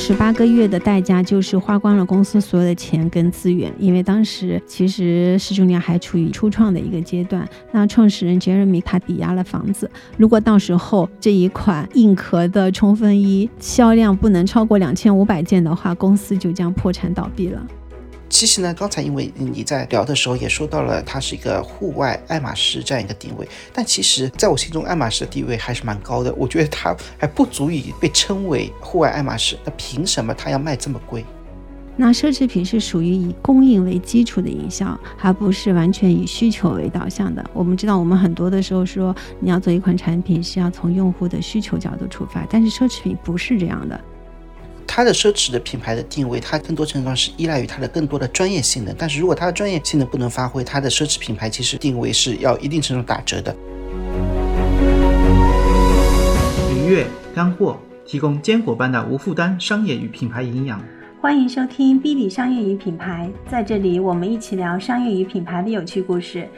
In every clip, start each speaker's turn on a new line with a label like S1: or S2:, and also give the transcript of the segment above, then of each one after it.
S1: 了十八个月的代价就是花光了公司所有的钱跟资源，因为当时其实始祖鸟还处于初创的一个阶段。那创始人 Jeremy 他抵押了房子，如果到时候这一款硬壳的冲锋衣销量不能超过两千五百件的话，公司就将破产倒闭了。
S2: 其实呢，刚才因为你在聊的时候也说到了，它是一个户外爱马仕这样一个定位，但其实在我心中，爱马仕的地位还是蛮高的。我觉得它还不足以被称为户外爱马仕，那凭什么它要卖这么贵？
S1: 那奢侈品是属于以供应为基础的营销，而不是完全以需求为导向的。我们知道，我们很多的时候说，你要做一款产品是要从用户的需求角度出发，但是奢侈品不是这样的。
S2: 它的奢侈的品牌的定位，它更多程度上是依赖于它的更多的专业性能。但是如果它的专业性能不能发挥，它的奢侈品牌其实定位是要一定程度打折的。
S3: 愉悦干货，提供坚果般的无负担商业与品牌营养。
S1: 欢迎收听《B 比商业与品牌》，在这里我们一起聊商业与品牌的有趣故事。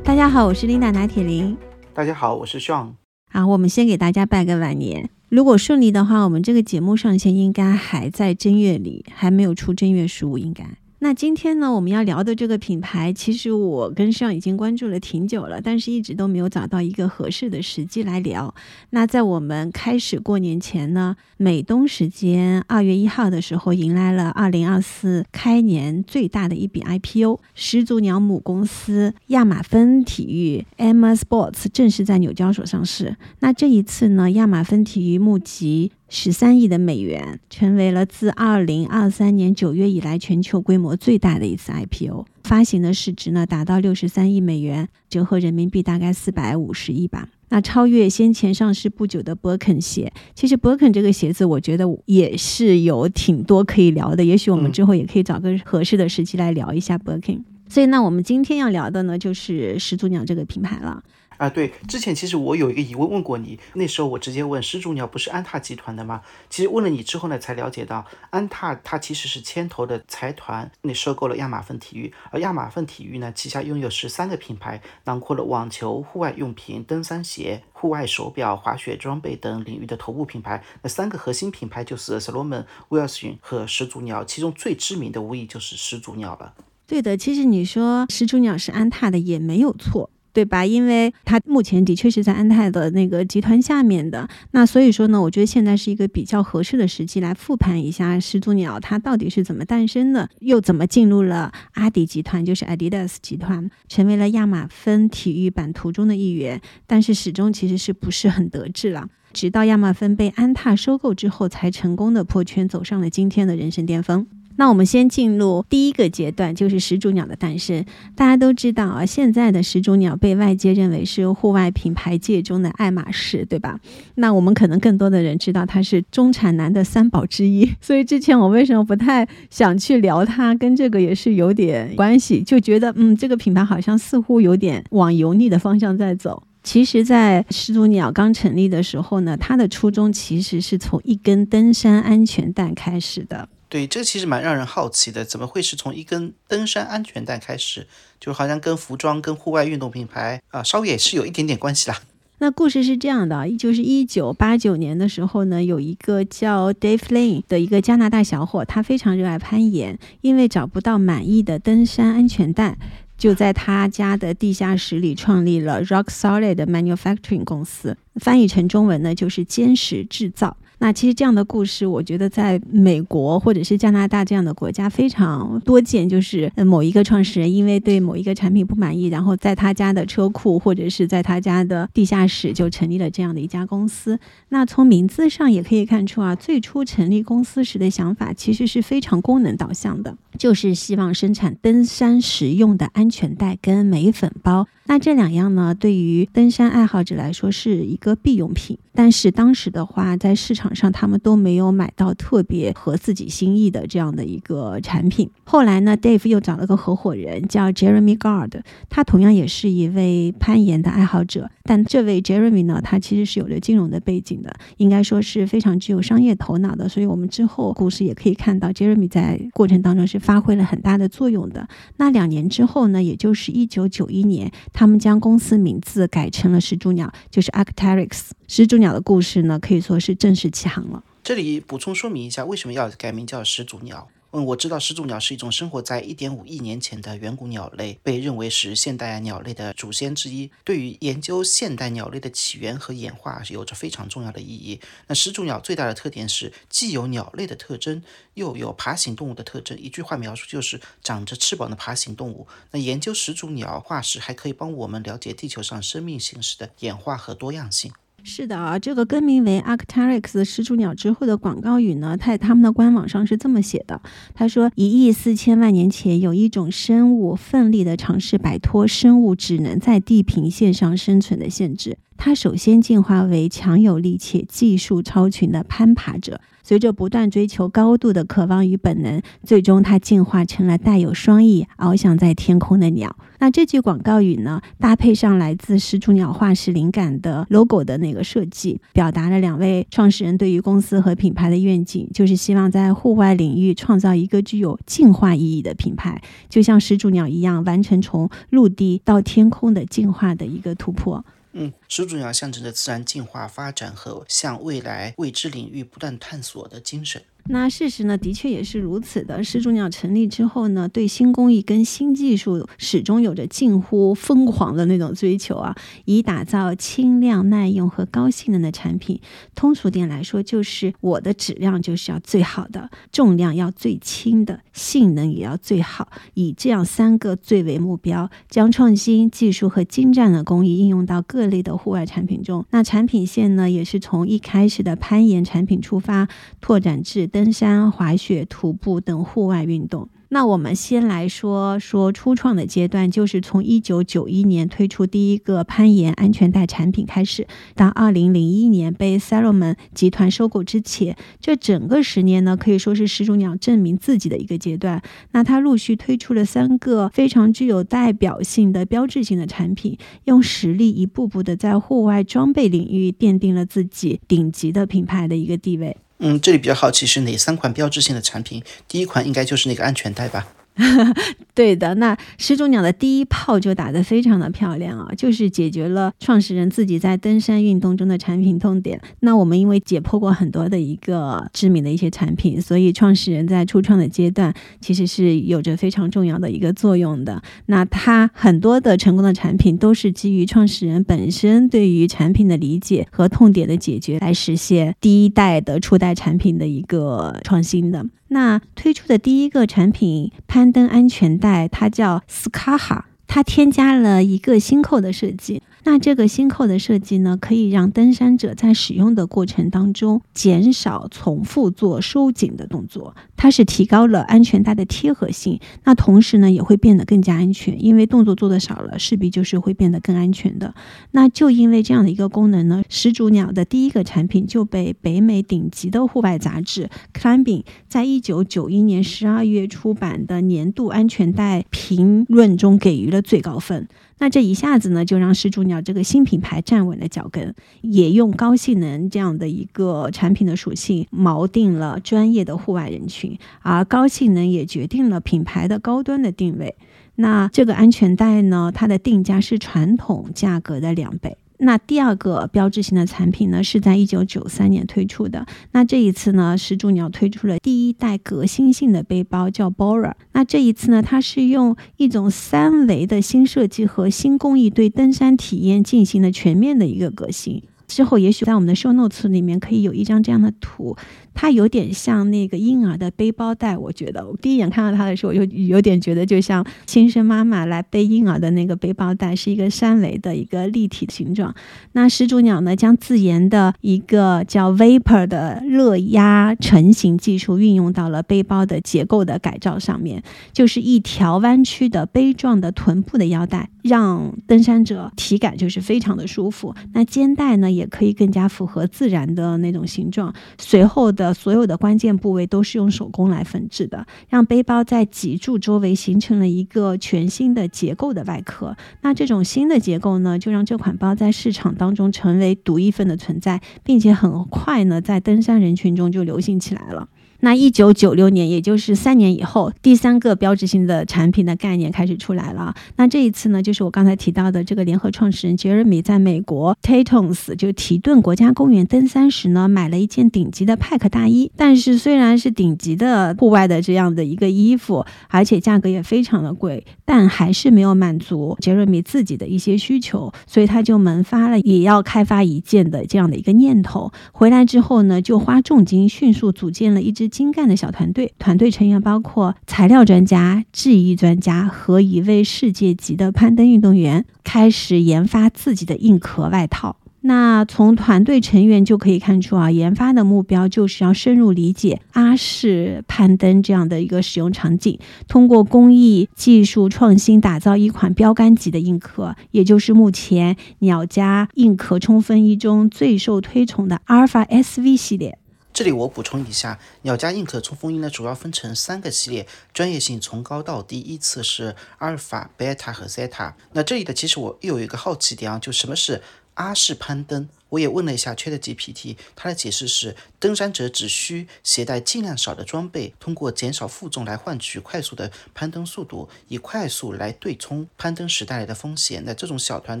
S1: 大家好，我是琳达拿铁林。
S2: 大家好，我是 Sean。
S1: 啊，我们先给大家拜个晚年。如果顺利的话，我们这个节目上线应该还在正月里，还没有出正月十五，应该。那今天呢，我们要聊的这个品牌，其实我跟上已经关注了挺久了，但是一直都没有找到一个合适的时机来聊。那在我们开始过年前呢，美东时间二月一号的时候，迎来了二零二四开年最大的一笔 IPO，始祖鸟母公司亚马芬体育 （Emma Sports） 正式在纽交所上市。那这一次呢，亚马芬体育募集。十三亿的美元，成为了自二零二三年九月以来全球规模最大的一次 IPO，发行的市值呢达到六十三亿美元，折合人民币大概四百五十亿吧。那超越先前上市不久的 Birkin 鞋，其实 Birkin 这个鞋子，我觉得也是有挺多可以聊的。也许我们之后也可以找个合适的时机来聊一下 Birkin。所以，那我们今天要聊的呢，就是始祖鸟这个品牌了。
S2: 啊，对，之前其实我有一个疑问问过你，那时候我直接问始祖鸟不是安踏集团的吗？其实问了你之后呢，才了解到安踏它其实是牵头的财团，那收购了亚马逊体育，而亚马逊体育呢旗下拥有十三个品牌，囊括了网球、户外用品、登山鞋、户外手表、滑雪装备等领域的头部品牌。那三个核心品牌就是 Salomon、威尔逊和始祖鸟，其中最知名的无疑就是始祖鸟了。
S1: 对的，其实你说始祖鸟是安踏的也没有错。对吧？因为它目前的确是在安踏的那个集团下面的，那所以说呢，我觉得现在是一个比较合适的时机来复盘一下始祖鸟它到底是怎么诞生的，又怎么进入了阿迪集团，就是 Adidas 集团，成为了亚马芬体育版图中的一员，但是始终其实是不是很得志了。直到亚马芬被安踏收购之后，才成功的破圈，走上了今天的人生巅峰。那我们先进入第一个阶段，就是始祖鸟的诞生。大家都知道啊，现在的始祖鸟被外界认为是户外品牌界中的爱马仕，对吧？那我们可能更多的人知道它是中产男的三宝之一。所以之前我为什么不太想去聊它，跟这个也是有点关系，就觉得嗯，这个品牌好像似乎有点往油腻的方向在走。其实，在始祖鸟刚成立的时候呢，它的初衷其实是从一根登山安全带开始的。
S2: 对，这其实蛮让人好奇的，怎么会是从一根登山安全带开始？就好像跟服装、跟户外运动品牌啊，稍微也是有一点点关系啦。
S1: 那故事是这样的，就是一九八九年的时候呢，有一个叫 Dave Lane 的一个加拿大小伙，他非常热爱攀岩，因为找不到满意的登山安全带，就在他家的地下室里创立了 Rock Solid Manufacturing 公司，翻译成中文呢就是坚实制造。那其实这样的故事，我觉得在美国或者是加拿大这样的国家非常多见。就是某一个创始人因为对某一个产品不满意，然后在他家的车库或者是在他家的地下室就成立了这样的一家公司。那从名字上也可以看出啊，最初成立公司时的想法其实是非常功能导向的，就是希望生产登山时用的安全带跟镁粉包。那这两样呢，对于登山爱好者来说是一个必用品。但是当时的话，在市场上他们都没有买到特别合自己心意的这样的一个产品。后来呢，Dave 又找了个合伙人叫 Jeremy Gard，他同样也是一位攀岩的爱好者。但这位 Jeremy 呢，他其实是有着金融的背景的，应该说是非常具有商业头脑的。所以我们之后故事也可以看到，Jeremy 在过程当中是发挥了很大的作用的。那两年之后呢，也就是一九九一年。他们将公司名字改成了始祖鸟，就是 Arc'teryx。始祖鸟的故事呢，可以说是正式起航了。
S2: 这里补充说明一下，为什么要改名叫始祖鸟？嗯，我知道始祖鸟是一种生活在1.5亿年前的远古鸟类，被认为是现代鸟类的祖先之一，对于研究现代鸟类的起源和演化有着非常重要的意义。那始祖鸟最大的特点是，既有鸟类的特征，又有爬行动物的特征。一句话描述就是长着翅膀的爬行动物。那研究始祖鸟化石，还可以帮我们了解地球上生命形式的演化和多样性。
S1: 是的啊，这个更名为 Arc'teryx 始祖鸟之后的广告语呢，在他们的官网上是这么写的：他说，一亿四千万年前，有一种生物奋力地尝试摆脱生物只能在地平线上生存的限制。它首先进化为强有力且技术超群的攀爬者，随着不断追求高度的渴望与本能，最终它进化成了带有双翼、翱翔在天空的鸟。那这句广告语呢，搭配上来自始祖鸟化石灵感的 logo 的那个设计，表达了两位创始人对于公司和品牌的愿景，就是希望在户外领域创造一个具有进化意义的品牌，就像始祖鸟一样，完成从陆地到天空的进化的一个突破。
S2: 嗯，始祖鸟象征着自然进化发展和向未来未知领域不断探索的精神。
S1: 那事实呢，的确也是如此的。始祖鸟成立之后呢，对新工艺跟新技术始终有着近乎疯狂的那种追求啊，以打造轻量、耐用和高性能的产品。通俗点来说，就是我的质量就是要最好的，重量要最轻的，性能也要最好，以这样三个最为目标，将创新技术和精湛的工艺应用到各类的户外产品中。那产品线呢，也是从一开始的攀岩产品出发，拓展至。登山、滑雪、徒步等户外运动。那我们先来说说初创的阶段，就是从一九九一年推出第一个攀岩安全带产品开始，到二零零一年被 Salomon 集团收购之前，这整个十年呢，可以说是始祖鸟证明自己的一个阶段。那它陆续推出了三个非常具有代表性的标志性的产品，用实力一步步的在户外装备领域奠定了自己顶级的品牌的一个地位。
S2: 嗯，这里比较好奇是哪三款标志性的产品？第一款应该就是那个安全带吧。
S1: 对的，那始祖鸟的第一炮就打得非常的漂亮啊，就是解决了创始人自己在登山运动中的产品痛点。那我们因为解剖过很多的一个知名的一些产品，所以创始人在初创的阶段其实是有着非常重要的一个作用的。那他很多的成功的产品都是基于创始人本身对于产品的理解和痛点的解决来实现第一代的初代产品的一个创新的。那推出的第一个产品攀登安全带，它叫斯卡哈，它添加了一个新扣的设计。那这个新扣的设计呢，可以让登山者在使用的过程当中减少重复做收紧的动作，它是提高了安全带的贴合性。那同时呢，也会变得更加安全，因为动作做的少了，势必就是会变得更安全的。那就因为这样的一个功能呢，始祖鸟的第一个产品就被北美顶级的户外杂志《Climbing》在一九九一年十二月出版的年度安全带评论中给予了最高分。那这一下子呢，就让始祖鸟这个新品牌站稳了脚跟，也用高性能这样的一个产品的属性锚定了专业的户外人群，而高性能也决定了品牌的高端的定位。那这个安全带呢，它的定价是传统价格的两倍。那第二个标志性的产品呢，是在一九九三年推出的。那这一次呢，始祖鸟推出了第一代革新性的背包，叫 Bora。那这一次呢，它是用一种三维的新设计和新工艺，对登山体验进行了全面的一个革新。之后，也许在我们的 show notes 里面可以有一张这样的图。它有点像那个婴儿的背包带，我觉得我第一眼看到它的时候，有有点觉得就像亲生妈妈来背婴儿的那个背包带，是一个三维的一个立体形状。那始祖鸟呢，将自研的一个叫 Vapor 的热压成型技术运用到了背包的结构的改造上面，就是一条弯曲的杯状的臀部的腰带，让登山者体感就是非常的舒服。那肩带呢，也可以更加符合自然的那种形状。随后的。所有的关键部位都是用手工来缝制的，让背包在脊柱周围形成了一个全新的结构的外壳。那这种新的结构呢，就让这款包在市场当中成为独一份的存在，并且很快呢，在登山人群中就流行起来了。那一九九六年，也就是三年以后，第三个标志性的产品的概念开始出来了。那这一次呢，就是我刚才提到的这个联合创始人杰瑞米在美国 t a t o n s 就提顿国家公园登山时呢，买了一件顶级的派克大衣。但是虽然是顶级的户外的这样的一个衣服，而且价格也非常的贵，但还是没有满足杰瑞米自己的一些需求，所以他就萌发了也要开发一件的这样的一个念头。回来之后呢，就花重金迅速组建了一支。精干的小团队，团队成员包括材料专家、制衣专家和一位世界级的攀登运动员，开始研发自己的硬壳外套。那从团队成员就可以看出啊，研发的目标就是要深入理解阿式攀登这样的一个使用场景，通过工艺技术创新打造一款标杆级的硬壳，也就是目前鸟家硬壳冲锋衣中最受推崇的阿尔法 SV 系列。
S2: 这里我补充一下，鸟家硬壳冲锋衣呢，主要分成三个系列，专业性从高到低依次是阿尔法、贝塔和 zeta。那这里的其实我又有一个好奇点啊，就什么是？阿式攀登，我也问了一下 ChatGPT，它的解释是：登山者只需携带尽量少的装备，通过减少负重来换取快速的攀登速度，以快速来对冲攀登时带来的风险。那这种小团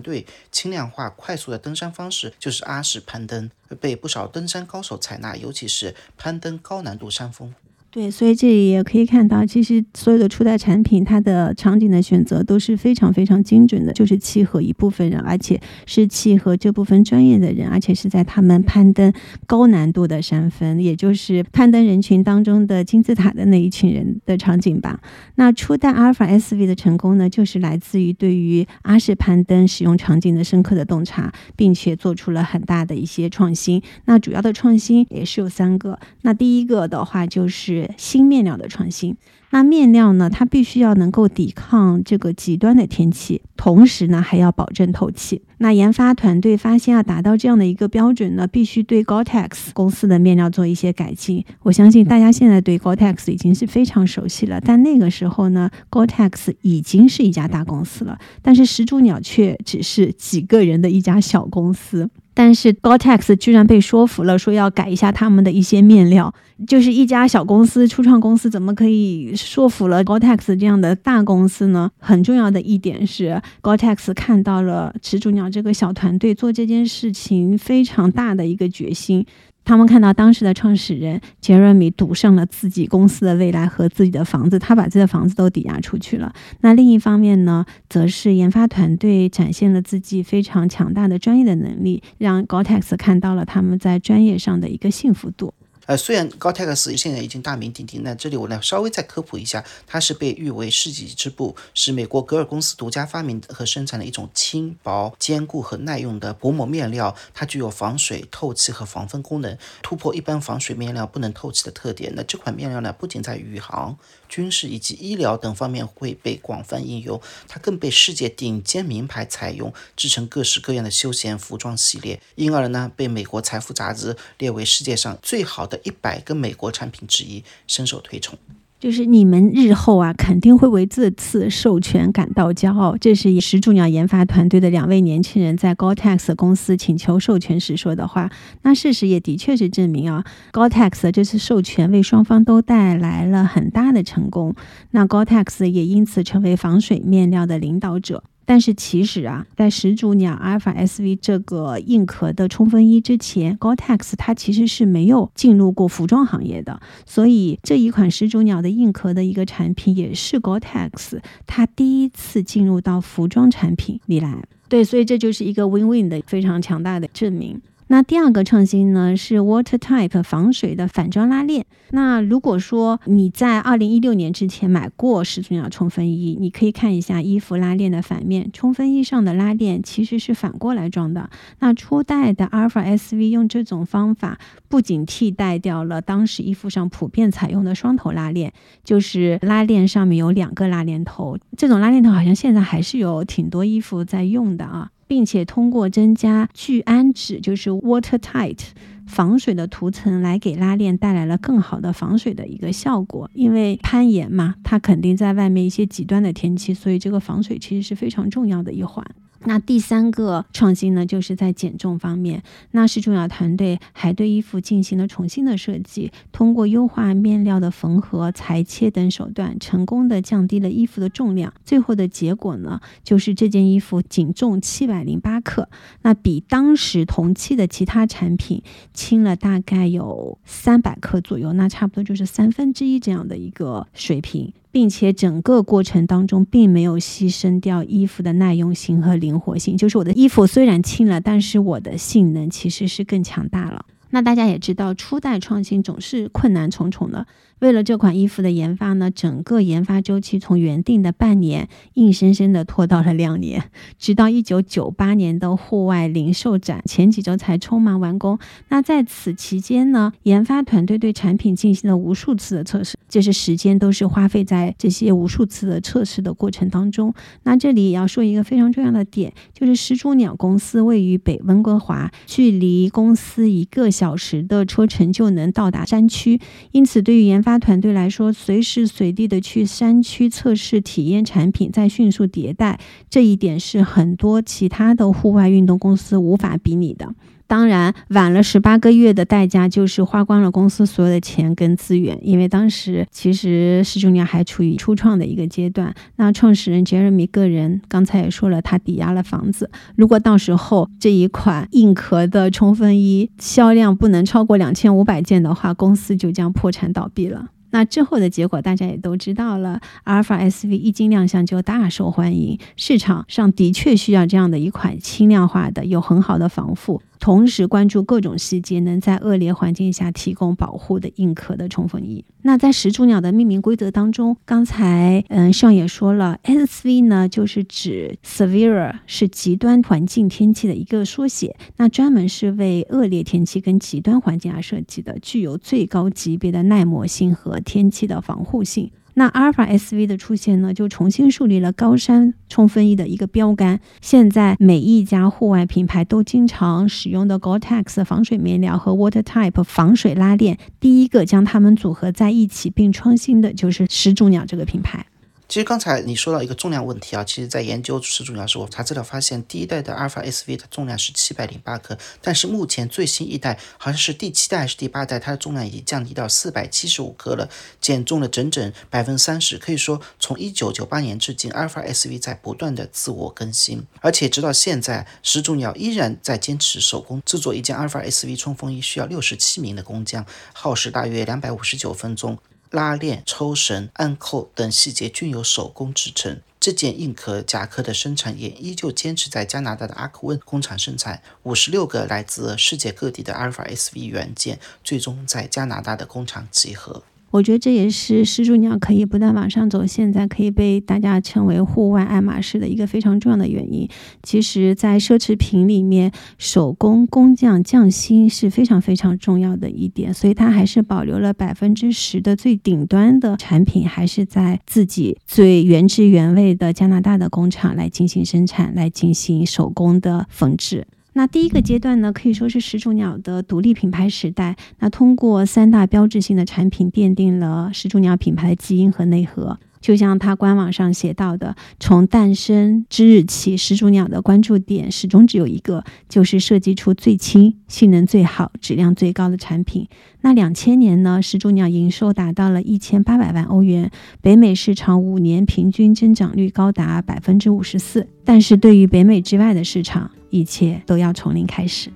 S2: 队轻量化、快速的登山方式就是阿式攀登，被不少登山高手采纳，尤其是攀登高难度山峰。
S1: 对，所以这里也可以看到，其实所有的初代产品，它的场景的选择都是非常非常精准的，就是契合一部分人，而且是契合这部分专业的人，而且是在他们攀登高难度的山峰，也就是攀登人群当中的金字塔的那一群人的场景吧。那初代阿尔法 SV 的成功呢，就是来自于对于阿式攀登使用场景的深刻的洞察，并且做出了很大的一些创新。那主要的创新也是有三个，那第一个的话就是。新面料的创新，那面料呢？它必须要能够抵抗这个极端的天气，同时呢还要保证透气。那研发团队发现，要达到这样的一个标准呢，必须对 Gore-Tex 公司的面料做一些改进。我相信大家现在对 Gore-Tex 已经是非常熟悉了，但那个时候呢，Gore-Tex 已经是一家大公司了，但是始祖鸟却只是几个人的一家小公司。但是 Gortex 居然被说服了，说要改一下他们的一些面料。就是一家小公司、初创公司，怎么可以说服了 Gortex 这样的大公司呢？很重要的一点是，Gortex 看到了始祖鸟这个小团队做这件事情非常大的一个决心。他们看到当时的创始人杰瑞米赌上了自己公司的未来和自己的房子，他把自己的房子都抵押出去了。那另一方面呢，则是研发团队展现了自己非常强大的专业的能力，让 GOTEX 看到了他们在专业上的一个幸福度。
S2: 呃，虽然高泰克斯现在已经大名鼎鼎，那这里我呢稍微再科普一下，它是被誉为世纪之布，是美国格尔公司独家发明和生产的一种轻薄、坚固和耐用的薄膜面料。它具有防水、透气和防风功能，突破一般防水面料不能透气的特点。那这款面料呢，不仅在宇航、军事以及医疗等方面会被广泛应用，它更被世界顶尖名牌采用，制成各式各样的休闲服装系列，因而呢被美国财富杂志列为世界上最好的。一百个美国产品之一，深受推崇。
S1: 就是你们日后啊，肯定会为这次授权感到骄傲。这是始祖鸟研发团队的两位年轻人在 Gore-Tex 公司请求授权时说的话。那事实也的确是证明啊，Gore-Tex 这次授权为双方都带来了很大的成功。那 Gore-Tex 也因此成为防水面料的领导者。但是其实啊，在始祖鸟阿尔法 SV 这个硬壳的冲锋衣之前，Gore-Tex 它其实是没有进入过服装行业的，所以这一款始祖鸟的硬壳的一个产品，也是 Gore-Tex 它第一次进入到服装产品里来。对，所以这就是一个 win-win 的非常强大的证明。那第二个创新呢是 Watertight 防水的反装拉链。那如果说你在二零一六年之前买过始祖鸟冲锋衣，你可以看一下衣服拉链的反面，冲锋衣上的拉链其实是反过来装的。那初代的 Alpha SV 用这种方法，不仅替代掉了当时衣服上普遍采用的双头拉链，就是拉链上面有两个拉链头，这种拉链头好像现在还是有挺多衣服在用的啊。并且通过增加聚氨酯，就是 watertight 防水的涂层，来给拉链带来了更好的防水的一个效果。因为攀岩嘛，它肯定在外面一些极端的天气，所以这个防水其实是非常重要的一环。那第三个创新呢，就是在减重方面。那石中鸟团队还对衣服进行了重新的设计，通过优化面料的缝合、裁切等手段，成功的降低了衣服的重量。最后的结果呢，就是这件衣服仅重七百零八克，那比当时同期的其他产品轻了大概有三百克左右，那差不多就是三分之一这样的一个水平。并且整个过程当中并没有牺牲掉衣服的耐用性和灵活性，就是我的衣服虽然轻了，但是我的性能其实是更强大了。那大家也知道，初代创新总是困难重重的。为了这款衣服的研发呢，整个研发周期从原定的半年，硬生生的拖到了两年，直到一九九八年的户外零售展前几周才匆忙完工。那在此期间呢，研发团队对产品进行了无数次的测试，就是时间都是花费在这些无数次的测试的过程当中。那这里也要说一个非常重要的点，就是始祖鸟公司位于北温哥华，距离公司一个小时的车程就能到达山区，因此对于研发。发团队来说，随时随地的去山区测试体验产品，再迅速迭代，这一点是很多其他的户外运动公司无法比拟的。当然，晚了十八个月的代价就是花光了公司所有的钱跟资源，因为当时其实施主鸟还处于初创的一个阶段。那创始人杰瑞米个人刚才也说了，他抵押了房子。如果到时候这一款硬壳的冲锋衣销量不能超过两千五百件的话，公司就将破产倒闭了。那之后的结果大家也都知道了，阿尔法 SV 一经亮相就大受欢迎，市场上的确需要这样的一款轻量化的、有很好的防护。同时关注各种细节，能在恶劣环境下提供保护的硬壳的冲锋衣。那在始祖鸟的命名规则当中，刚才嗯上也说了，SV 呢就是指 severe，是极端环境天气的一个缩写，那专门是为恶劣天气跟极端环境而设计的，具有最高级别的耐磨性和天气的防护性。那阿尔法 SV 的出现呢，就重新树立了高山冲锋衣的一个标杆。现在每一家户外品牌都经常使用的 Gore-Tex 防水面料和 Watertype 防水拉链，第一个将它们组合在一起并创新的就是始祖鸟这个品牌。
S2: 其实刚才你说到一个重量问题啊，其实在研究始祖鸟时，我查资料发现，第一代的阿尔法 SV 的重量是七百零八克，但是目前最新一代好像是第七代还是第八代，它的重量已经降低到四百七十五克了，减重了整整百分之三十。可以说，从一九九八年至今，阿尔法 SV 在不断的自我更新，而且直到现在，始祖鸟依然在坚持手工制作一件阿尔法 SV 冲锋衣，需要六十七名的工匠，耗时大约两百五十九分钟。拉链、抽绳、暗扣等细节均由手工制成。这件硬壳夹克的生产也依旧坚持在加拿大的阿克温工厂生产。五十六个来自世界各地的阿尔法 SV 原件，最终在加拿大的工厂集合。
S1: 我觉得这也是始祖鸟可以不断往上走，现在可以被大家称为户外爱马仕的一个非常重要的原因。其实，在奢侈品里面，手工工匠匠心是非常非常重要的一点，所以它还是保留了百分之十的最顶端的产品，还是在自己最原汁原味的加拿大的工厂来进行生产，来进行手工的缝制。那第一个阶段呢，可以说是始祖鸟的独立品牌时代。那通过三大标志性的产品，奠定了始祖鸟品牌的基因和内核。就像它官网上写到的，从诞生之日起，始祖鸟的关注点始终只有一个，就是设计出最轻、性能最好、质量最高的产品。那两千年呢，始祖鸟营收达到了一千八百万欧元，北美市场五年平均增长率高达百分之五十四。但是对于北美之外的市场，一切都要从零开始。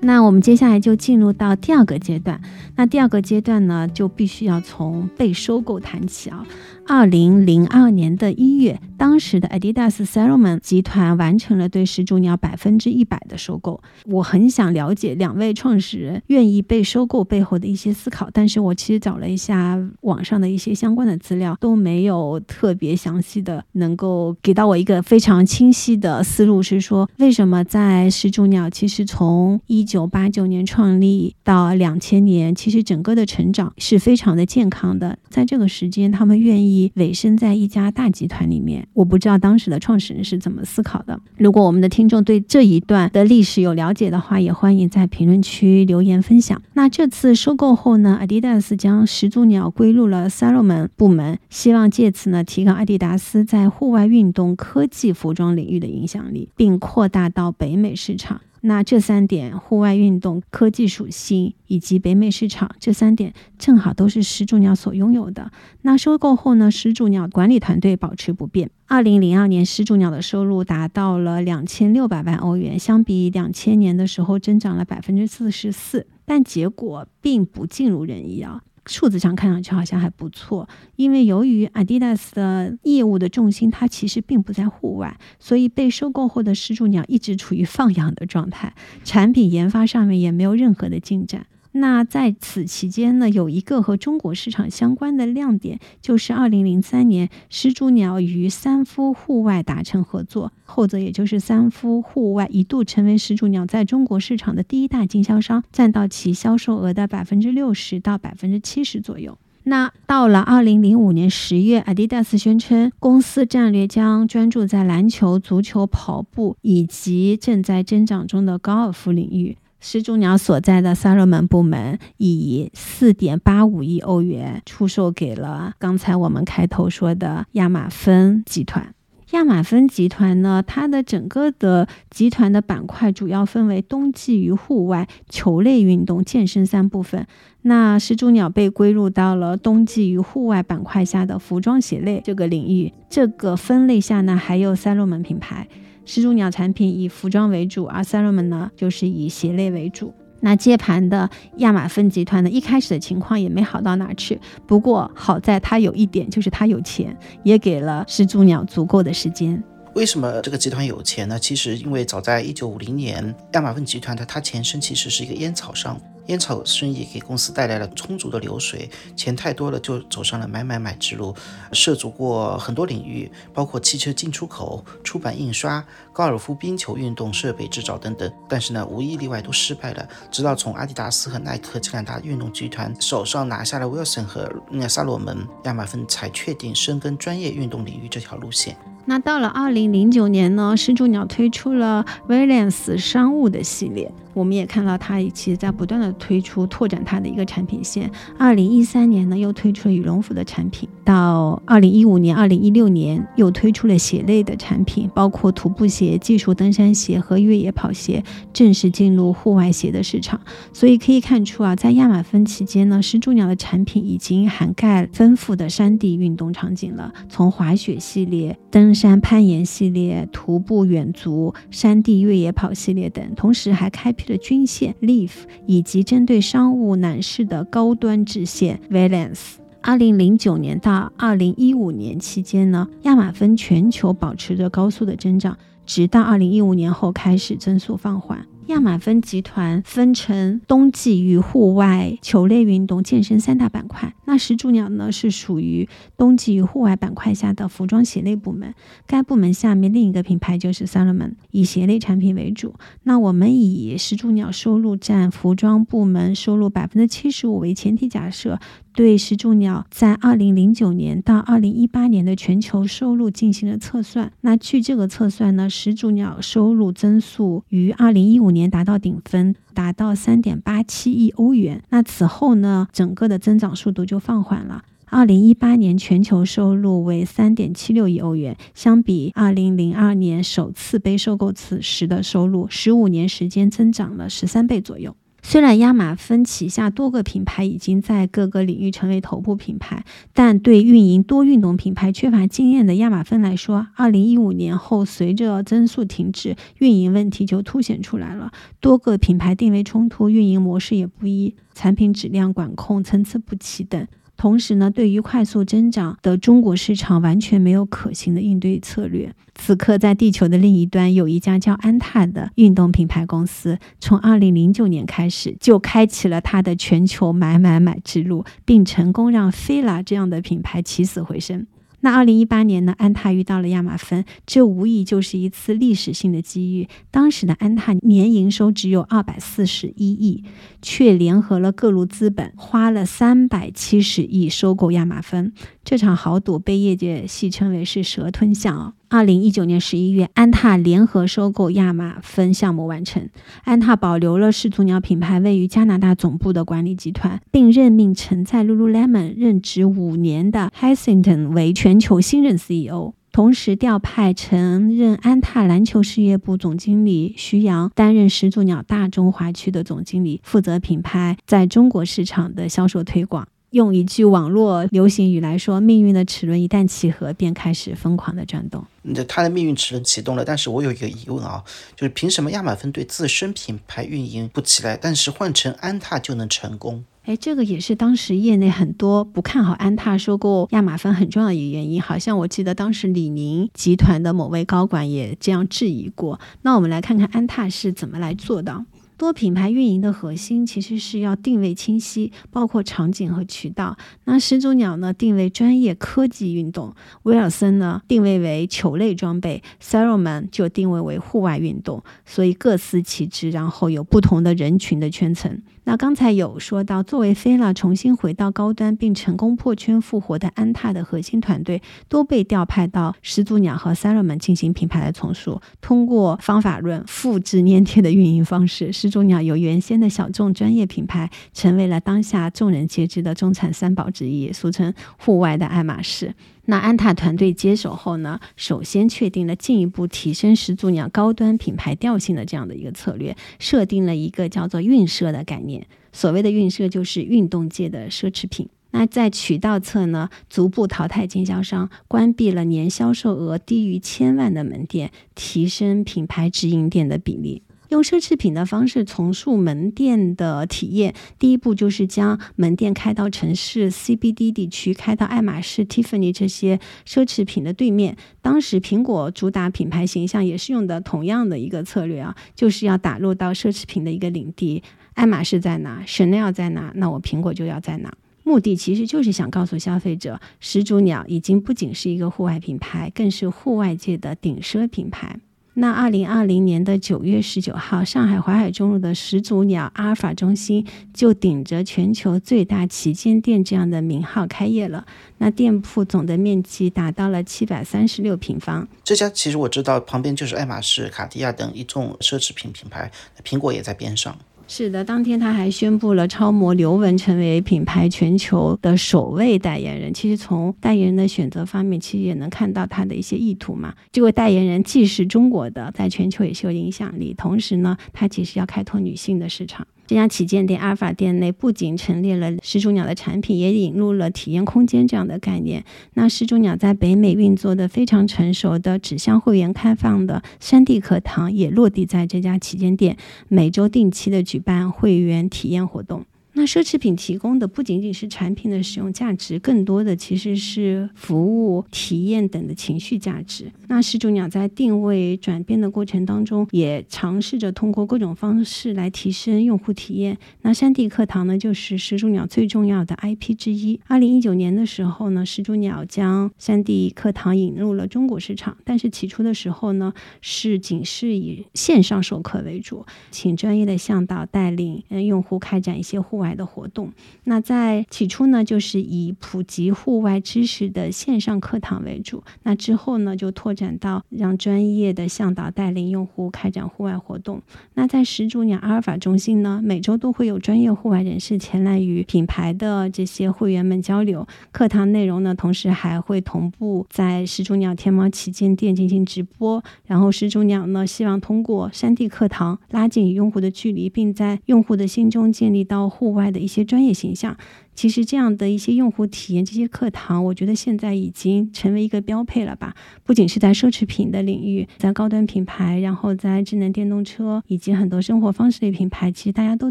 S1: 那我们接下来就进入到第二个阶段。那第二个阶段呢，就必须要从被收购谈起啊。二零零二年的一月，当时的 Adidas Salomon 集团完成了对始祖鸟百分之一百的收购。我很想了解两位创始人愿意被收购背后的一些思考，但是我其实找了一下网上的一些相关的资料，都没有特别详细的能够给到我一个非常清晰的思路，是说为什么在始祖鸟其实从一九八九年创立到两千年，其实整个的成长是非常的健康的，在这个时间他们愿意。委身在一家大集团里面。我不知道当时的创始人是怎么思考的。如果我们的听众对这一段的历史有了解的话，也欢迎在评论区留言分享。那这次收购后呢，Adidas 将始祖鸟归入了 Salomon 部门，希望借此呢提高阿迪达斯在户外运动科技服装领域的影响力，并扩大到北美市场。那这三点：户外运动、科技属性以及北美市场，这三点正好都是始祖鸟所拥有的。那收购后呢？始祖鸟管理团队保持不变。二零零二年，始祖鸟的收入达到了两千六百万欧元，相比两千年的时候增长了百分之四十四，但结果并不尽如人意啊。数字上看上去好像还不错，因为由于 Adidas 的业务的重心它其实并不在户外，所以被收购后的始祖鸟一直处于放养的状态，产品研发上面也没有任何的进展。那在此期间呢，有一个和中国市场相关的亮点，就是二零零三年，始祖鸟与三夫户外达成合作，后者也就是三夫户外一度成为始祖鸟在中国市场的第一大经销商，占到其销售额的百分之六十到百分之七十左右。那到了二零零五年十月，Adidas 宣称公司战略将专注在篮球、足球、跑步以及正在增长中的高尔夫领域。始祖鸟所在的萨洛门部门以四点八五亿欧元出售给了刚才我们开头说的亚马芬集团。亚马芬集团呢，它的整个的集团的板块主要分为冬季与户外、球类运动、健身三部分。那始祖鸟被归入到了冬季与户外板块下的服装鞋类这个领域。这个分类下呢，还有赛洛门品牌。始祖鸟产品以服装为主，而 Salomon 呢就是以鞋类为主。那接盘的亚马芬集团呢，一开始的情况也没好到哪去。不过好在它有一点，就是它有钱，也给了始祖鸟足够的时间。
S2: 为什么这个集团有钱呢？其实因为早在一九五零年，亚马逊集团的它前身其实是一个烟草商。烟草生意给公司带来了充足的流水，钱太多了就走上了买买买之路，涉足过很多领域，包括汽车进出口、出版印刷、高尔夫、冰球运动设备制造等等。但是呢，无一例外都失败了。直到从阿迪达斯和耐克这两大运动集团手上拿下了 Wilson 和那萨洛门，亚马逊才确定深耕专业运动领域这条路线。
S1: 那到了二零零九年呢，始祖鸟推出了 Valence 商务的系列。我们也看到它其实在不断的推出拓展它的一个产品线。二零一三年呢，又推出了羽绒服的产品；到二零一五年、二零一六年又推出了鞋类的产品，包括徒步鞋、技术登山鞋和越野跑鞋，正式进入户外鞋的市场。所以可以看出啊，在亚马芬期间呢，始祖鸟的产品已经涵盖丰富的山地运动场景了，从滑雪系列、登山攀岩系列、徒步远足、山地越野跑系列等，同时还开辟。的均线 Leaf 以及针对商务男士的高端直线 Valence。二零零九年到二零一五年期间呢，亚马芬全球保持着高速的增长，直到二零一五年后开始增速放缓。亚马芬集团分成冬季与户外球类运动、健身三大板块。那始祖鸟呢，是属于冬季与户外板块下的服装鞋类部门。该部门下面另一个品牌就是 Salomon，以鞋类产品为主。那我们以始祖鸟收入占服装部门收入百分之七十五为前提假设。对始祖鸟在二零零九年到二零一八年的全球收入进行了测算。那据这个测算呢，始祖鸟收入增速于二零一五年达到顶峰，达到三点八七亿欧元。那此后呢，整个的增长速度就放缓了。二零一八年全球收入为三点七六亿欧元，相比二零零二年首次被收购此时的收入，十五年时间增长了十三倍左右。虽然亚马芬旗下多个品牌已经在各个领域成为头部品牌，但对运营多运动品牌缺乏经验的亚马芬来说，二零一五年后随着增速停滞，运营问题就凸显出来了。多个品牌定位冲突，运营模式也不一，产品质量管控参差不齐等。同时呢，对于快速增长的中国市场，完全没有可行的应对策略。此刻，在地球的另一端，有一家叫安踏的运动品牌公司，从二零零九年开始就开启了它的全球买买买之路，并成功让菲拉这样的品牌起死回生。那二零一八年呢，安踏遇到了亚马芬，这无疑就是一次历史性的机遇。当时的安踏年营收只有二百四十一亿，却联合了各路资本，花了三百七十亿收购亚马芬。这场豪赌被业界戏称为是“蛇吞象”。二零一九年十一月，安踏联合收购亚马芬项目完成，安踏保留了始祖鸟品牌位于加拿大总部的管理集团，并任命曾在 Lululemon 任职五年的 Hassington 为全球新任 CEO。同时调派曾任安踏篮球事业部总经理徐阳担任始祖鸟大中华区的总经理，负责品牌在中国市场的销售推广。用一句网络流行语来说，命运的齿轮一旦契合，便开始疯狂的转动。
S2: 那它的命运齿轮启动了，但是我有一个疑问啊，就是凭什么亚马芬对自身品牌运营不起来，但是换成安踏就能成功？
S1: 哎，这个也是当时业内很多不看好安踏收购亚马芬很重要的一个原因。好像我记得当时李宁集团的某位高管也这样质疑过。那我们来看看安踏是怎么来做到。多品牌运营的核心其实是要定位清晰，包括场景和渠道。那始祖鸟呢，定位专业科技运动；威尔森呢，定位为球类装备；Salomon 就定位为户外运动。所以各司其职，然后有不同的人群的圈层。那刚才有说到，作为菲拉重新回到高端并成功破圈复活的安踏的核心团队，都被调派到始祖鸟和 Salomon 进行品牌的重塑。通过方法论复制粘贴的运营方式，始祖鸟由原先的小众专业品牌，成为了当下众人皆知的中产三宝之一，俗称户外的爱马仕。那安踏团队接手后呢，首先确定了进一步提升始祖鸟高端品牌调性的这样的一个策略，设定了一个叫做“运奢”的概念。所谓的“运奢”就是运动界的奢侈品。那在渠道侧呢，逐步淘汰经销商，关闭了年销售额低于千万的门店，提升品牌直营店的比例。用奢侈品的方式重塑门店的体验，第一步就是将门店开到城市 CBD 地区，开到爱马仕、Tiffany 这些奢侈品的对面。当时苹果主打品牌形象也是用的同样的一个策略啊，就是要打入到奢侈品的一个领地。爱马仕在哪，Chanel 在哪，那我苹果就要在哪。目的其实就是想告诉消费者，始祖鸟已经不仅是一个户外品牌，更是户外界的顶奢品牌。那二零二零年的九月十九号，上海淮海中路的始祖鸟阿尔法中心就顶着全球最大旗舰店这样的名号开业了。那店铺总的面积达到了七百三十六平方。
S2: 这家其实我知道，旁边就是爱马仕、卡地亚等一众奢侈品品牌，苹果也在边上。
S1: 是的，当天他还宣布了超模刘雯成为品牌全球的首位代言人。其实从代言人的选择方面，其实也能看到他的一些意图嘛。这位代言人既是中国的，在全球也是有影响力，同时呢，他其实要开拓女性的市场。这家旗舰店阿尔法店内不仅陈列了始祖鸟的产品，也引入了体验空间这样的概念。那始祖鸟在北美运作的非常成熟的只向会员开放的山地课堂，也落地在这家旗舰店，每周定期的举办会员体验活动。那奢侈品提供的不仅仅是产品的使用价值，更多的其实是服务、体验等的情绪价值。那始祖鸟在定位转变的过程当中，也尝试着通过各种方式来提升用户体验。那山地课堂呢，就是始祖鸟最重要的 IP 之一。二零一九年的时候呢，始祖鸟将山地课堂引入了中国市场，但是起初的时候呢，是仅是以线上授课为主，请专业的向导带领嗯用户开展一些户外。外的活动，那在起初呢，就是以普及户外知识的线上课堂为主。那之后呢，就拓展到让专业的向导带领用户开展户外活动。那在始祖鸟阿尔法中心呢，每周都会有专业户外人士前来与品牌的这些会员们交流。课堂内容呢，同时还会同步在始祖鸟天猫旗舰店进行直播。然后始祖鸟呢，希望通过山地课堂拉近与用户的距离，并在用户的心中建立到户。外的一些专业形象，其实这样的一些用户体验，这些课堂，我觉得现在已经成为一个标配了吧。不仅是在奢侈品的领域，在高端品牌，然后在智能电动车以及很多生活方式类品牌，其实大家都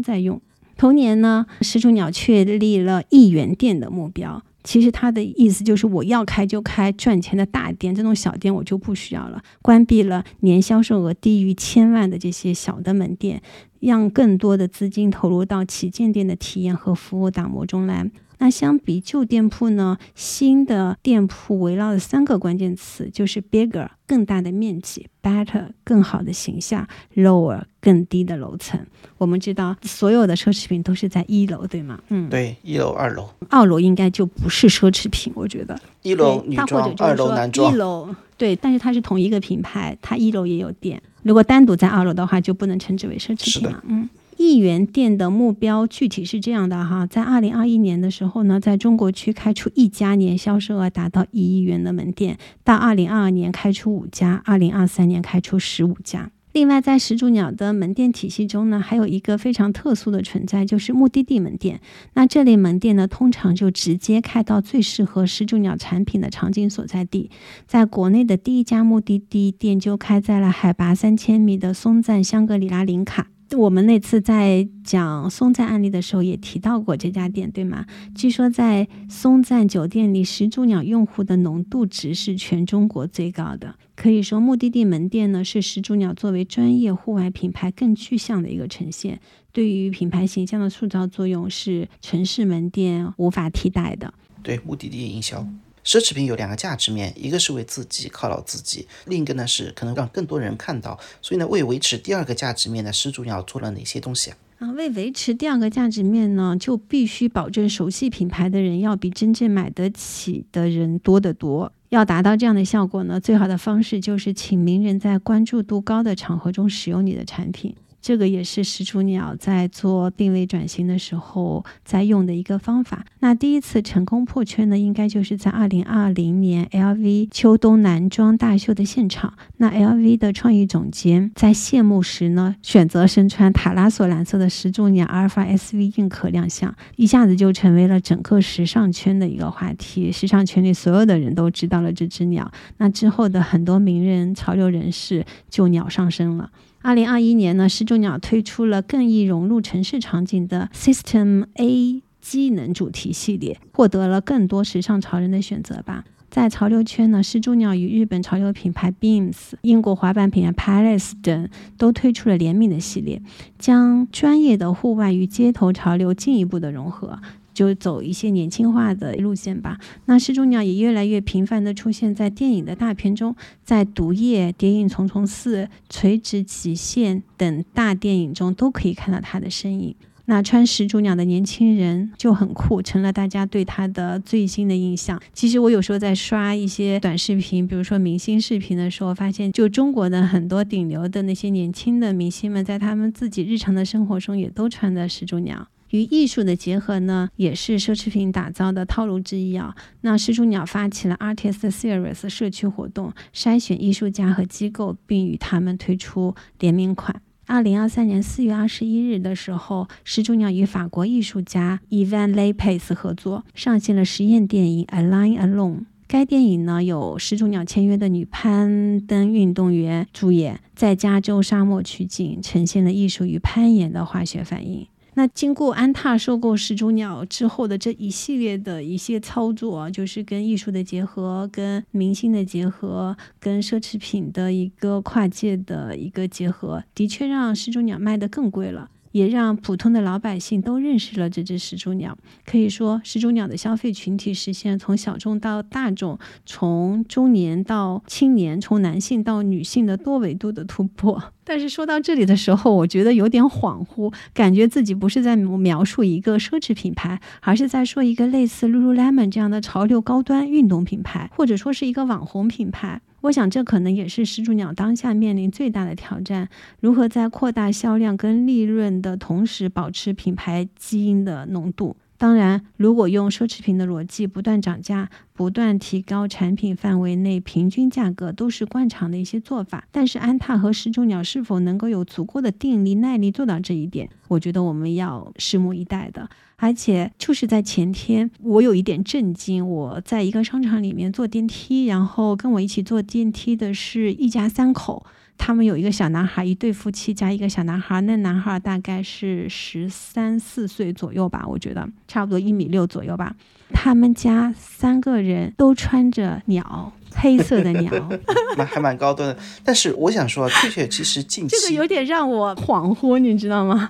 S1: 在用。同年呢，始祖鸟确立了一元店的目标。其实他的意思就是，我要开就开赚钱的大店，这种小店我就不需要了，关闭了年销售额低于千万的这些小的门店，让更多的资金投入到旗舰店的体验和服务打磨中来。那相比旧店铺呢，新的店铺围绕的三个关键词就是 bigger 更大的面积，better 更好的形象，lower 更低的楼层。我们知道所有的奢侈品都是在一楼，对吗？嗯，
S2: 对，一楼、二楼，
S1: 二楼应该就不是奢侈品，我觉得。
S2: 一楼女装，二楼男装。
S1: 一楼对，但是它是同一个品牌，它一楼也有店。如果单独在二楼的话，就不能称之为奢侈品了。嗯。亿元店的目标具体是这样的哈，在二零二一年的时候呢，在中国区开出一家年销售额达到一亿元的门店，到二零二二年开出五家，二零二三年开出十五家。另外，在始祖鸟的门店体系中呢，还有一个非常特殊的存在，就是目的地门店。那这类门店呢，通常就直接开到最适合始祖鸟产品的场景所在地。在国内的第一家目的地店就开在了海拔三千米的松赞香格里拉林卡。我们那次在讲松赞案例的时候也提到过这家店，对吗？据说在松赞酒店里，始祖鸟用户的浓度值是全中国最高的。可以说，目的地门店呢是始祖鸟作为专业户外品牌更具象的一个呈现，对于品牌形象的塑造作用是城市门店无法替代的。
S2: 对，目的地营销。奢侈品有两个价值面，一个是为自己犒劳自己，另一个呢是可能让更多人看到。所以呢，为维持第二个价值面呢，始祖鸟做了哪些东西啊？
S1: 啊，为维持第二个价值面呢，就必须保证熟悉品牌的人要比真正买得起的人多得多。要达到这样的效果呢，最好的方式就是请名人在关注度高的场合中使用你的产品。这个也是始祖鸟在做定位转型的时候在用的一个方法。那第一次成功破圈呢，应该就是在二零二零年 LV 秋冬男装大秀的现场。那 LV 的创意总监在谢幕时呢，选择身穿塔拉索蓝色的始祖鸟阿尔法 SV 硬壳亮相，一下子就成为了整个时尚圈的一个话题。时尚圈里所有的人都知道了这只鸟。那之后的很多名人、潮流人士就鸟上身了。二零二一年呢，始祖鸟推出了更易融入城市场景的 System A 机能主题系列，获得了更多时尚潮人的选择吧。在潮流圈呢，始祖鸟与日本潮流品牌 Beams、英国滑板品牌 Palace 等都推出了联名的系列，将专业的户外与街头潮流进一步的融合。就走一些年轻化的路线吧。那始祖鸟也越来越频繁地出现在电影的大片中，在《毒液》《谍影重重四》《垂直极限》等大电影中都可以看到它的身影。那穿始祖鸟的年轻人就很酷，成了大家对他的最新的印象。其实我有时候在刷一些短视频，比如说明星视频的时候，发现就中国的很多顶流的那些年轻的明星们，在他们自己日常的生活中也都穿的始祖鸟。与艺术的结合呢，也是奢侈品打造的套路之一啊。那始祖鸟发起了 Artist Series 社区活动，筛选艺术家和机构，并与他们推出联名款。二零二三年四月二十一日的时候，始祖鸟与法国艺术家 Ivan Lepes 合作，上线了实验电影《A Line Alone》。该电影呢，有始祖鸟签约的女攀登运动员主演，在加州沙漠取景，呈现了艺术与攀岩的化学反应。那经过安踏收购始祖鸟之后的这一系列的一些操作，就是跟艺术的结合、跟明星的结合、跟奢侈品的一个跨界的一个结合，的确让始祖鸟卖得更贵了。也让普通的老百姓都认识了这只始祖鸟。可以说，始祖鸟的消费群体实现从小众到大众，从中年到青年，从男性到女性的多维度的突破。但是说到这里的时候，我觉得有点恍惚，感觉自己不是在描述一个奢侈品牌，而是在说一个类似 Lululemon 这样的潮流高端运动品牌，或者说是一个网红品牌。我想，这可能也是始祖鸟当下面临最大的挑战：如何在扩大销量跟利润的同时，保持品牌基因的浓度。当然，如果用奢侈品的逻辑，不断涨价、不断提高产品范围内平均价格，都是惯常的一些做法。但是，安踏和始祖鸟是否能够有足够的定力、耐力做到这一点，我觉得我们要拭目以待的。而且就是在前天，我有一点震惊。我在一个商场里面坐电梯，然后跟我一起坐电梯的是一家三口，他们有一个小男孩，一对夫妻加一个小男孩。那男孩大概是十三四岁左右吧，我觉得差不多一米六左右吧。他们家三个人都穿着鸟。黑色的鸟，
S2: 蛮还蛮高端的。但是我想说，确确其实近期
S1: 这个有点让我恍惚，你知道吗？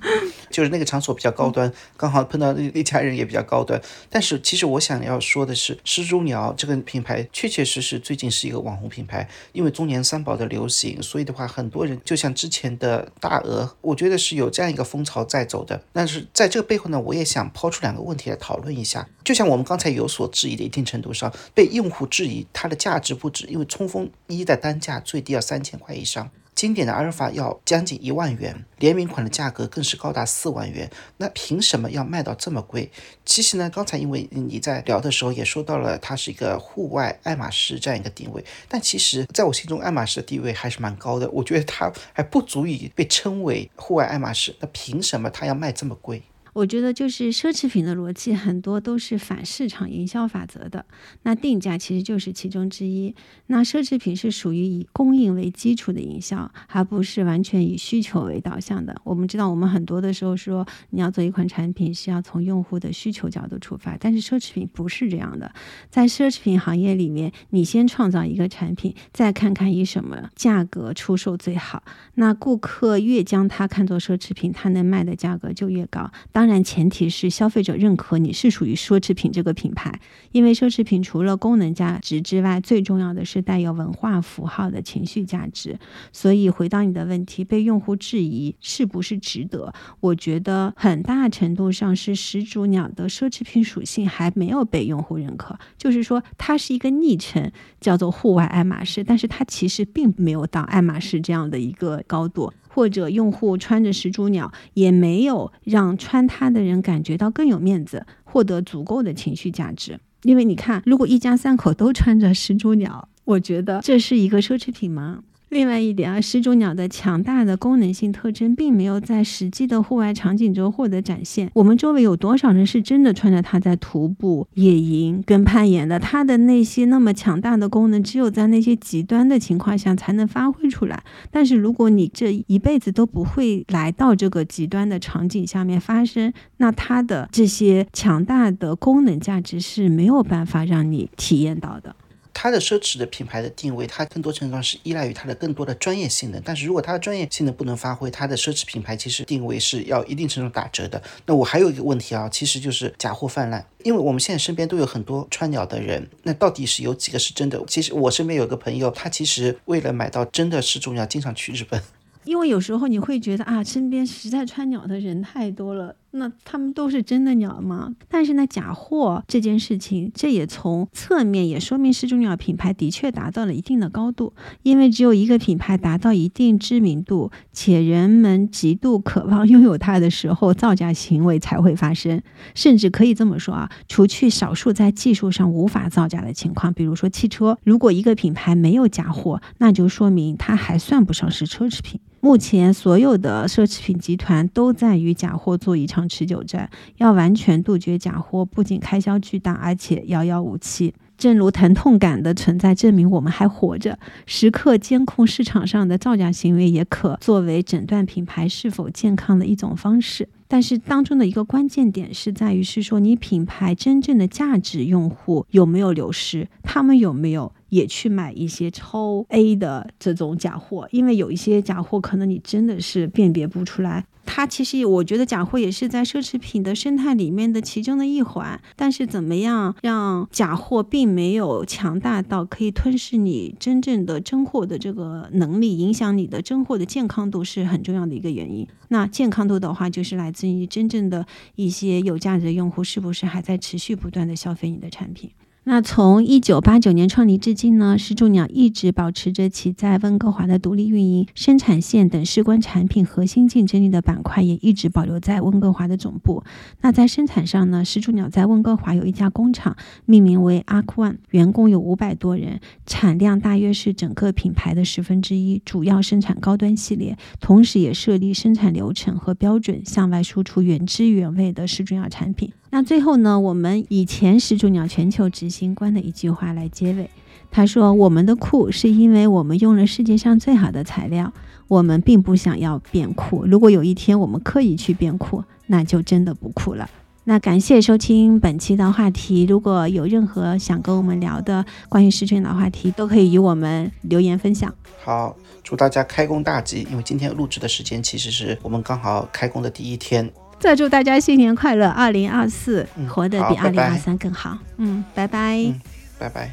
S2: 就是那个场所比较高端，刚好碰到那那家人也比较高端。但是其实我想要说的是，始祖鸟这个品牌确确实实最近是一个网红品牌，因为中年三宝的流行，所以的话，很多人就像之前的大鹅，我觉得是有这样一个风潮在走的。但是在这个背后呢，我也想抛出两个问题来讨论一下。就像我们刚才有所质疑的，一定程度上被用户质疑它的价值不值，因为冲锋衣的单价最低要三千块以上。经典的阿尔法要将近一万元，联名款的价格更是高达四万元。那凭什么要卖到这么贵？其实呢，刚才因为你在聊的时候也说到了，它是一个户外爱马仕这样一个定位。但其实在我心中，爱马仕的地位还是蛮高的。我觉得它还不足以被称为户外爱马仕。那凭什么它要卖这么贵？
S1: 我觉得就是奢侈品的逻辑很多都是反市场营销法则的，那定价其实就是其中之一。那奢侈品是属于以供应为基础的营销，而不是完全以需求为导向的。我们知道，我们很多的时候说你要做一款产品是要从用户的需求角度出发，但是奢侈品不是这样的。在奢侈品行业里面，你先创造一个产品，再看看以什么价格出售最好。那顾客越将它看作奢侈品，它能卖的价格就越高。当当然，前提是消费者认可你是属于奢侈品这个品牌，因为奢侈品除了功能价值之外，最重要的是带有文化符号的情绪价值。所以，回到你的问题，被用户质疑是不是值得？我觉得很大程度上是始祖鸟的奢侈品属性还没有被用户认可，就是说它是一个昵称，叫做户外爱马仕，但是它其实并没有到爱马仕这样的一个高度。或者用户穿着始祖鸟，也没有让穿它的人感觉到更有面子，获得足够的情绪价值。因为你看，如果一家三口都穿着始祖鸟，我觉得这是一个奢侈品吗？另外一点啊，始祖鸟的强大的功能性特征并没有在实际的户外场景中获得展现。我们周围有多少人是真的穿着它在徒步、野营跟攀岩的？它的那些那么强大的功能，只有在那些极端的情况下才能发挥出来。但是如果你这一辈子都不会来到这个极端的场景下面发生，那它的这些强大的功能价值是没有办法让你体验到的。
S2: 它的奢侈的品牌的定位，它更多程度上是依赖于它的更多的专业性能。但是如果它的专业性能不能发挥，它的奢侈品牌其实定位是要一定程度打折的。那我还有一个问题啊，其实就是假货泛滥，因为我们现在身边都有很多穿鸟的人，那到底是有几个是真的？其实我身边有个朋友，他其实为了买到真的是重要，经常去日本。
S1: 因为有时候你会觉得啊，身边实在穿鸟的人太多了，那他们都是真的鸟吗？但是呢，假货这件事情，这也从侧面也说明始祖鸟品牌的确达到了一定的高度。因为只有一个品牌达到一定知名度，且人们极度渴望拥有它的时候，造假行为才会发生。甚至可以这么说啊，除去少数在技术上无法造假的情况，比如说汽车，如果一个品牌没有假货，那就说明它还算不上是奢侈品。目前所有的奢侈品集团都在与假货做一场持久战，要完全杜绝假货，不仅开销巨大，而且遥遥无期。正如疼痛感的存在证明我们还活着，时刻监控市场上的造假行为，也可作为诊断品牌是否健康的一种方式。但是当中的一个关键点是在于，是说你品牌真正的价值用户有没有流失，他们有没有？也去买一些超 A 的这种假货，因为有一些假货可能你真的是辨别不出来。它其实我觉得假货也是在奢侈品的生态里面的其中的一环。但是怎么样让假货并没有强大到可以吞噬你真正的真货的这个能力，影响你的真货的健康度是很重要的一个原因。那健康度的话，就是来自于真正的一些有价值的用户是不是还在持续不断的消费你的产品。那从一九八九年创立至今呢，始祖鸟一直保持着其在温哥华的独立运营、生产线等事关产品核心竞争力的板块，也一直保留在温哥华的总部。那在生产上呢，始祖鸟在温哥华有一家工厂，命名为 Arc One，员工有五百多人，产量大约是整个品牌的十分之一，主要生产高端系列，同时也设立生产流程和标准，向外输出原汁原味的始祖鸟产品。那最后呢，我们以前始祖鸟全球执行官的一句话来结尾。他说：“我们的酷是因为我们用了世界上最好的材料，我们并不想要变酷。如果有一天我们刻意去变酷，那就真的不酷了。”那感谢收听本期的话题。如果有任何想跟我们聊的关于诗君的话题，都可以与我们留言分享。
S2: 好，祝大家开工大吉！因为今天录制的时间其实是我们刚好开工的第一天。
S1: 再祝大家新年快乐，二零二四活得比二零二三更好。嗯，拜拜。
S2: 嗯拜拜。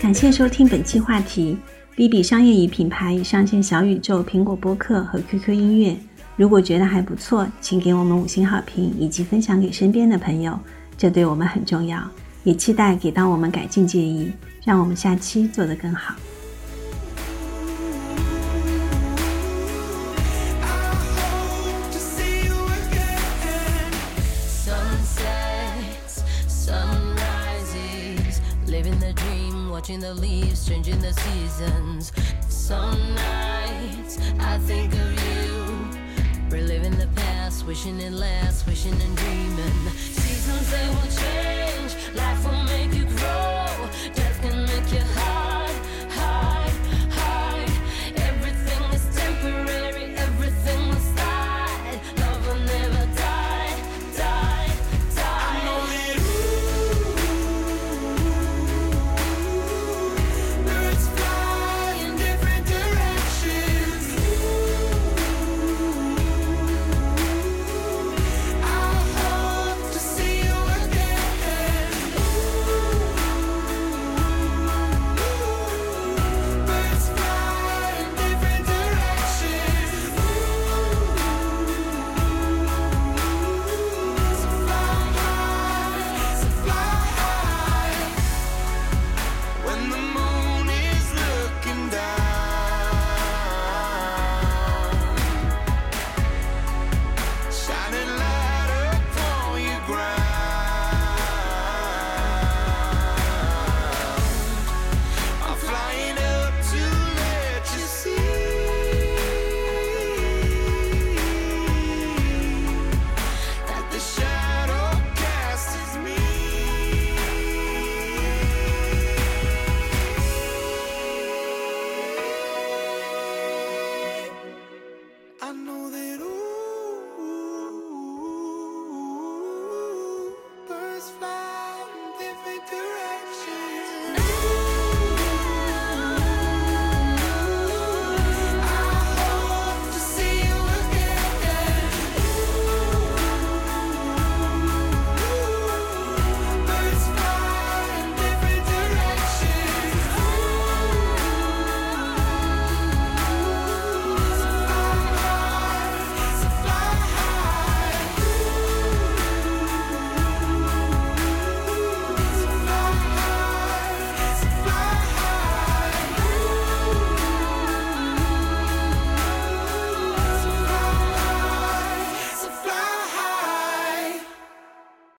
S1: 感谢收听本期话题。B B 商业与品牌已上线小宇宙、苹果播客和 QQ 音乐。如果觉得还不错，请给我们五星好评以及分享给身边的朋友，这对我们很重要。也期待给到我们改进建议，让我们下期做得更好。
S4: watching the leaves changing the seasons. Some nights I think of you, reliving the past, wishing it lasts, wishing and dreaming. Seasons they will change, life will make you grow, death can